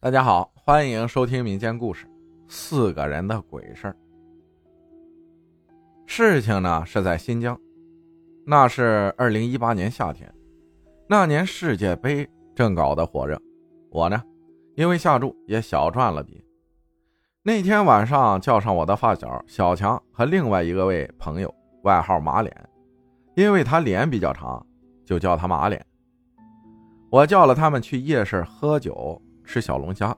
大家好，欢迎收听民间故事《四个人的鬼事儿》。事情呢是在新疆，那是二零一八年夏天，那年世界杯正搞得火热，我呢因为下注也小赚了笔。那天晚上叫上我的发小小强和另外一个位朋友，外号马脸，因为他脸比较长，就叫他马脸。我叫了他们去夜市喝酒。吃小龙虾，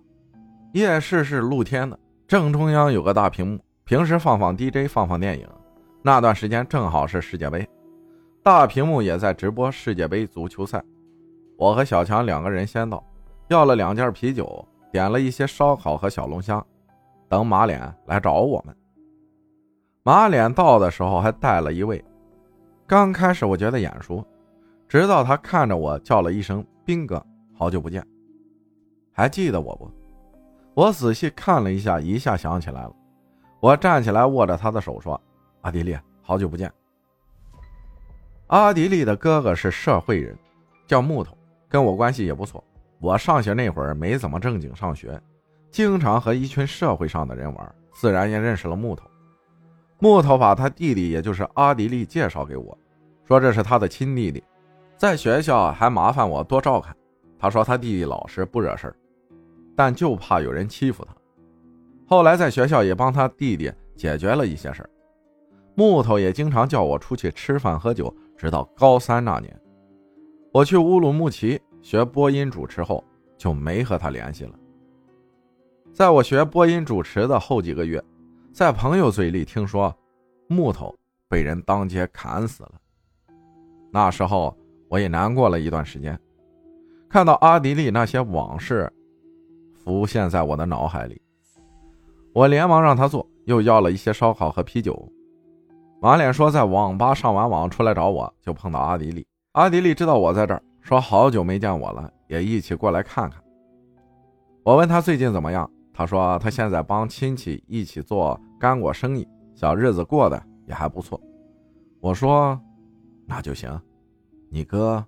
夜市是露天的，正中央有个大屏幕，平时放放 DJ，放放电影。那段时间正好是世界杯，大屏幕也在直播世界杯足球赛。我和小强两个人先到，要了两件啤酒，点了一些烧烤和小龙虾，等马脸来找我们。马脸到的时候还带了一位，刚开始我觉得眼熟，直到他看着我叫了一声“兵哥”，好久不见。还记得我不？我仔细看了一下，一下想起来了。我站起来，握着他的手说：“阿迪丽，好久不见。”阿迪丽的哥哥是社会人，叫木头，跟我关系也不错。我上学那会儿没怎么正经上学，经常和一群社会上的人玩，自然也认识了木头。木头把他弟弟，也就是阿迪丽介绍给我，说这是他的亲弟弟，在学校还麻烦我多照看。他说他弟弟老实，不惹事儿。但就怕有人欺负他。后来在学校也帮他弟弟解决了一些事儿。木头也经常叫我出去吃饭喝酒，直到高三那年，我去乌鲁木齐学播音主持后，就没和他联系了。在我学播音主持的后几个月，在朋友嘴里听说木头被人当街砍死了。那时候我也难过了一段时间，看到阿迪丽那些往事。浮现在我的脑海里，我连忙让他坐，又要了一些烧烤和啤酒。马脸说在网吧上完网出来找我，就碰到阿迪丽。阿迪丽知道我在这儿，说好久没见我了，也一起过来看看。我问他最近怎么样，他说他现在帮亲戚一起做干果生意，小日子过得也还不错。我说那就行，你哥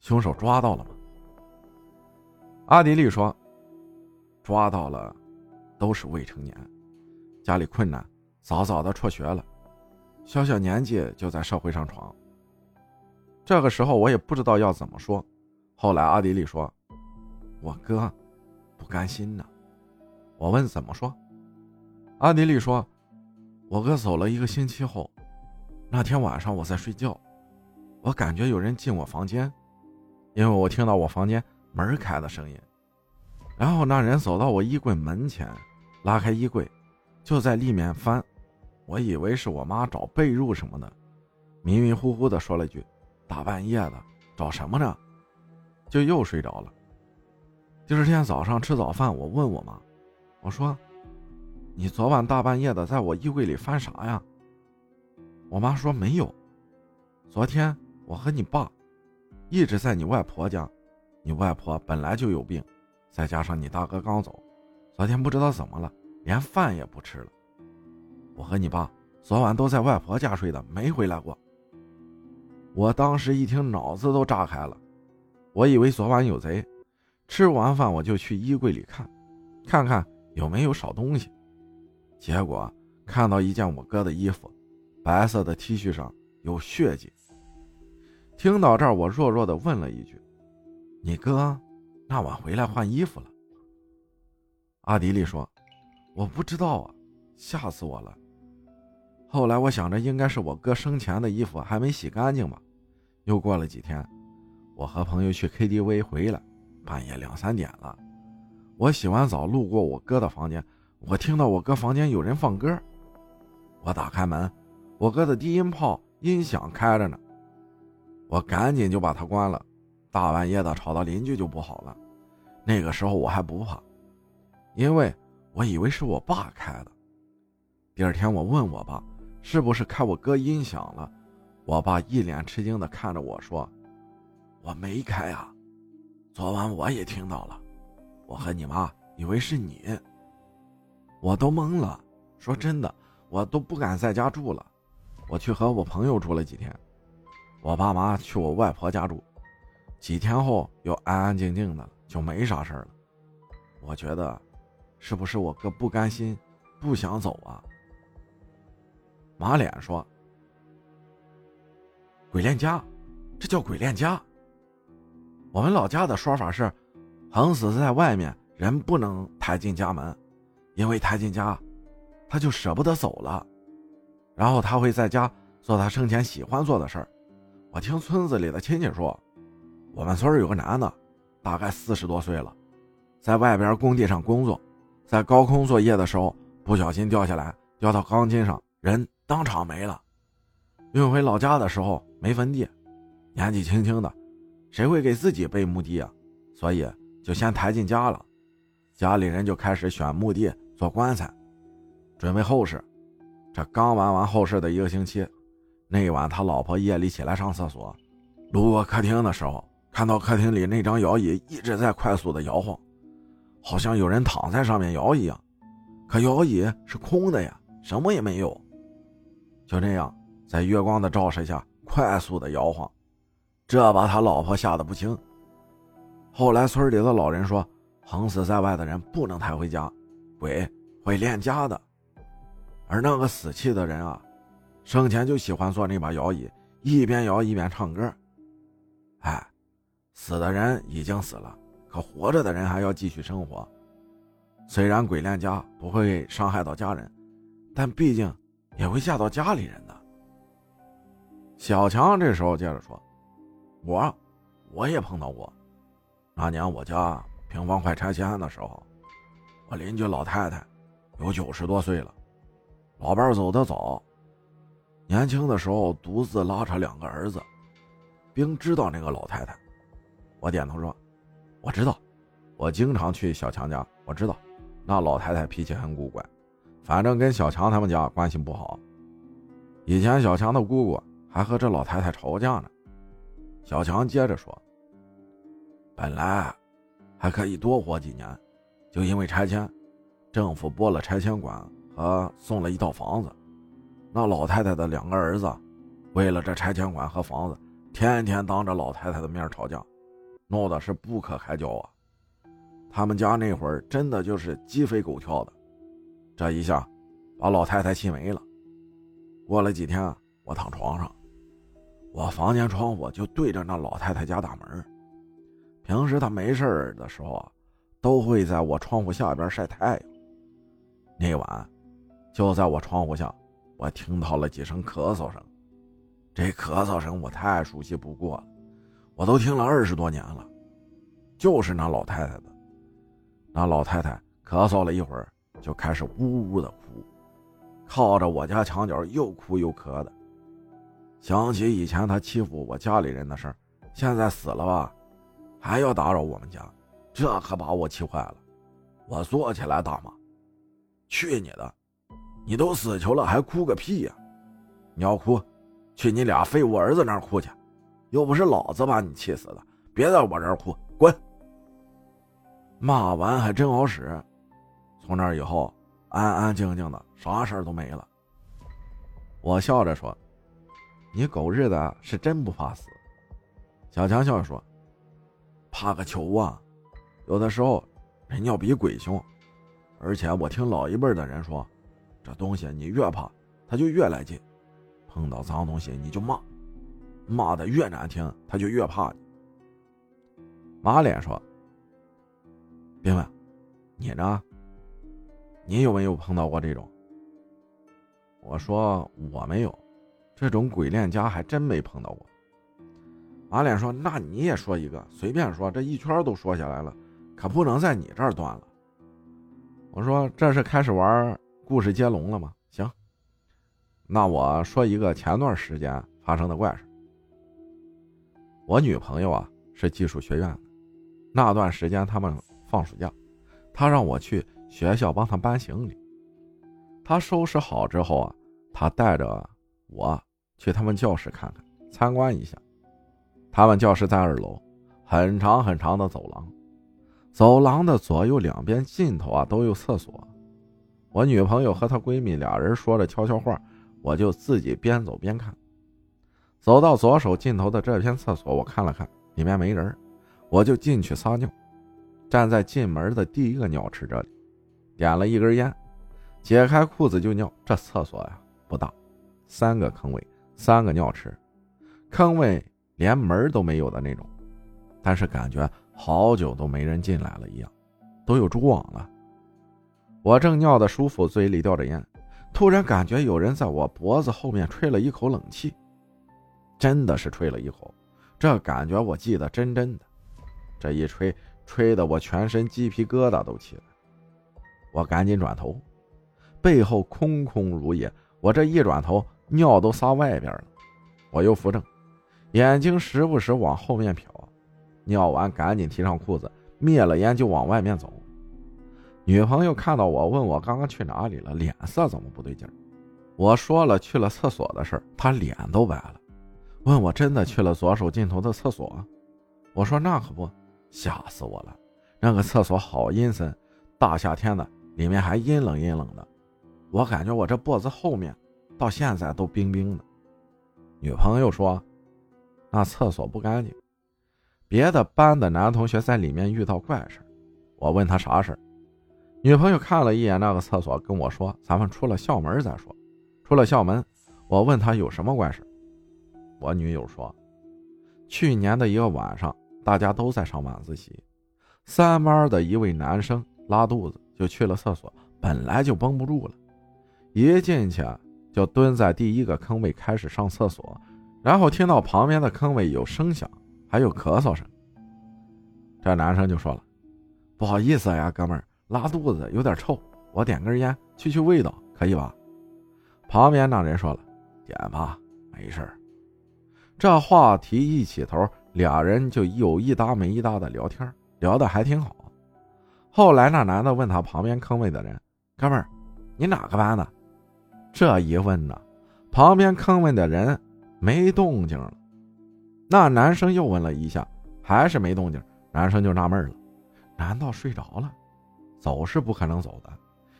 凶手抓到了吗？阿迪丽说。抓到了，都是未成年，家里困难，早早的辍学了，小小年纪就在社会上闯。这个时候我也不知道要怎么说。后来阿迪丽说：“我哥不甘心呢。”我问怎么说，阿迪丽说：“我哥走了一个星期后，那天晚上我在睡觉，我感觉有人进我房间，因为我听到我房间门开的声音。”然后那人走到我衣柜门前，拉开衣柜，就在里面翻。我以为是我妈找被褥什么的，迷迷糊糊的说了句：“大半夜的找什么呢？”就又睡着了。第二天早上吃早饭，我问我妈：“我说，你昨晚大半夜的在我衣柜里翻啥呀？”我妈说：“没有，昨天我和你爸一直在你外婆家，你外婆本来就有病。”再加上你大哥刚走，昨天不知道怎么了，连饭也不吃了。我和你爸昨晚都在外婆家睡的，没回来过。我当时一听，脑子都炸开了。我以为昨晚有贼，吃完饭我就去衣柜里看，看看有没有少东西。结果看到一件我哥的衣服，白色的 T 恤上有血迹。听到这儿，我弱弱的问了一句：“你哥？”那晚回来换衣服了。阿迪丽说：“我不知道啊，吓死我了。”后来我想着应该是我哥生前的衣服还没洗干净吧。又过了几天，我和朋友去 KTV 回来，半夜两三点了。我洗完澡路过我哥的房间，我听到我哥房间有人放歌。我打开门，我哥的低音炮音响开着呢，我赶紧就把它关了。大半夜的吵到邻居就不好了。那个时候我还不怕，因为我以为是我爸开的。第二天我问我爸是不是开我哥音响了，我爸一脸吃惊的看着我说：“我没开啊，昨晚我也听到了。我和你妈以为是你，我都懵了。说真的，我都不敢在家住了，我去和我朋友住了几天。我爸妈去我外婆家住。”几天后又安安静静的，就没啥事了。我觉得，是不是我哥不甘心，不想走啊？马脸说：“鬼恋家，这叫鬼恋家。我们老家的说法是，横死在外面，人不能抬进家门，因为抬进家，他就舍不得走了，然后他会在家做他生前喜欢做的事儿。我听村子里的亲戚说，我们村有个男的，大概四十多岁了，在外边工地上工作，在高空作业的时候不小心掉下来，掉到钢筋上，人。”当场没了，运回老家的时候没坟地，年纪轻轻的，谁会给自己备墓地啊？所以就先抬进家了。家里人就开始选墓地做棺材，准备后事。这刚完完后事的一个星期，那晚他老婆夜里起来上厕所，路过客厅的时候，看到客厅里那张摇椅一直在快速的摇晃，好像有人躺在上面摇一样。可摇椅是空的呀，什么也没有。就这样，在月光的照射下快速的摇晃，这把他老婆吓得不轻。后来村里的老人说，横死在外的人不能抬回家，鬼会恋家的。而那个死去的人啊，生前就喜欢坐那把摇椅，一边摇一边唱歌。哎，死的人已经死了，可活着的人还要继续生活。虽然鬼恋家不会伤害到家人，但毕竟。也会吓到家里人的。小强这时候接着说：“我，我也碰到过。那年我家平房快拆迁的时候，我邻居老太太有九十多岁了，老伴走得早，年轻的时候独自拉扯两个儿子。并知道那个老太太，我点头说：我知道，我经常去小强家，我知道，那老太太脾气很古怪。”反正跟小强他们家关系不好，以前小强的姑姑还和这老太太吵过架呢。小强接着说：“本来还可以多活几年，就因为拆迁，政府拨了拆迁款和送了一套房子。那老太太的两个儿子，为了这拆迁款和房子，天天当着老太太的面吵架，闹得是不可开交啊。他们家那会儿真的就是鸡飞狗跳的。”这一下，把老太太气没了。过了几天，我躺床上，我房间窗户就对着那老太太家大门。平时她没事的时候啊，都会在我窗户下边晒太阳。那晚，就在我窗户下，我听到了几声咳嗽声。这咳嗽声我太熟悉不过了，我都听了二十多年了，就是那老太太的。那老太太咳嗽了一会儿。就开始呜呜的哭，靠着我家墙角又哭又咳的。想起以前她欺负我家里人的事儿，现在死了吧，还要打扰我们家，这可把我气坏了。我坐起来大骂：“去你的！你都死球了还哭个屁呀！你要哭，去你俩废物儿子那儿哭去，又不是老子把你气死的，别在我这儿哭，滚！”骂完还真好使。从那以后，安安静静的，啥事儿都没了。我笑着说：“你狗日的是真不怕死。”小强笑着说：“怕个球啊！有的时候人要比鬼凶，而且我听老一辈的人说，这东西你越怕，它就越来劲。碰到脏东西你就骂，骂的越难听，他就越怕你。”马脸说：“兵兵，你呢？”你有没有碰到过这种？我说我没有，这种鬼恋家还真没碰到过。马脸说：“那你也说一个，随便说，这一圈都说下来了，可不能在你这儿断了。”我说：“这是开始玩故事接龙了吗？”行，那我说一个前段时间发生的怪事。我女朋友啊是技术学院的，那段时间他们放暑假，她让我去。学校帮她搬行李，她收拾好之后啊，她带着我去他们教室看看，参观一下。他们教室在二楼，很长很长的走廊，走廊的左右两边尽头啊都有厕所。我女朋友和她闺蜜俩人说着悄悄话，我就自己边走边看。走到左手尽头的这片厕所，我看了看，里面没人，我就进去撒尿。站在进门的第一个尿池这里，点了一根烟，解开裤子就尿。这厕所呀不大，三个坑位，三个尿池，坑位连门都没有的那种，但是感觉好久都没人进来了一样，都有蛛网了。我正尿的舒服，嘴里叼着烟，突然感觉有人在我脖子后面吹了一口冷气，真的是吹了一口，这感觉我记得真真的。这一吹，吹得我全身鸡皮疙瘩都起来。我赶紧转头，背后空空如也。我这一转头，尿都撒外边了。我又扶正，眼睛时不时往后面瞟，尿完赶紧提上裤子，灭了烟就往外面走。女朋友看到我，问我刚刚去哪里了，脸色怎么不对劲我说了去了厕所的事她脸都白了，问我真的去了左手尽头的厕所。我说那可不，吓死我了，那个厕所好阴森，大夏天的里面还阴冷阴冷的，我感觉我这脖子后面到现在都冰冰的。女朋友说，那厕所不干净，别的班的男同学在里面遇到怪事我问他啥事女朋友看了一眼那个厕所，跟我说：“咱们出了校门再说。”出了校门，我问他有什么怪事。我女友说：“去年的一个晚上，大家都在上晚自习，三班的一位男生拉肚子，就去了厕所，本来就绷不住了，一进去就蹲在第一个坑位开始上厕所，然后听到旁边的坑位有声响，还有咳嗽声。这男生就说了：‘不好意思呀，哥们儿。’”拉肚子有点臭，我点根烟去去味道，可以吧？旁边那人说了：“点吧，没事这话题一起头，俩人就有一搭没一搭的聊天，聊得还挺好。后来那男的问他旁边坑位的人：“哥们，你哪个班的？”这一问呢，旁边坑位的人没动静了。那男生又问了一下，还是没动静。男生就纳闷了：难道睡着了？走是不可能走的，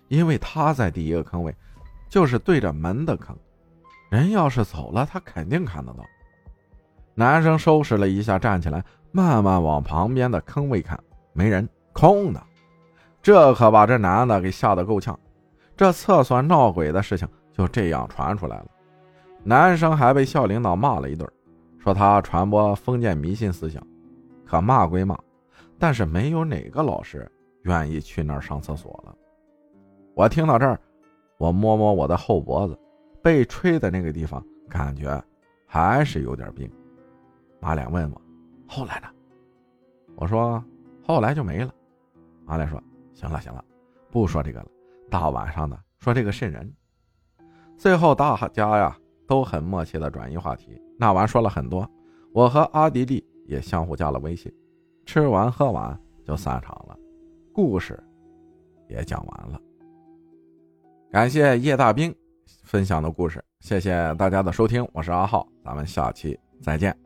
因为他在第一个坑位，就是对着门的坑。人要是走了，他肯定看得到。男生收拾了一下，站起来，慢慢往旁边的坑位看，没人，空的。这可把这男的给吓得够呛。这厕所闹鬼的事情就这样传出来了。男生还被校领导骂了一顿，说他传播封建迷信思想。可骂归骂，但是没有哪个老师。愿意去那儿上厕所了。我听到这儿，我摸摸我的后脖子，被吹的那个地方，感觉还是有点冰。马脸问我：“后来呢？”我说：“后来就没了。”马脸说：“行了行了，不说这个了。大晚上的说这个瘆人。”最后大家呀都很默契的转移话题。那晚说了很多，我和阿迪丽也相互加了微信，吃完喝完就散场了。故事也讲完了，感谢叶大兵分享的故事，谢谢大家的收听，我是阿浩，咱们下期再见。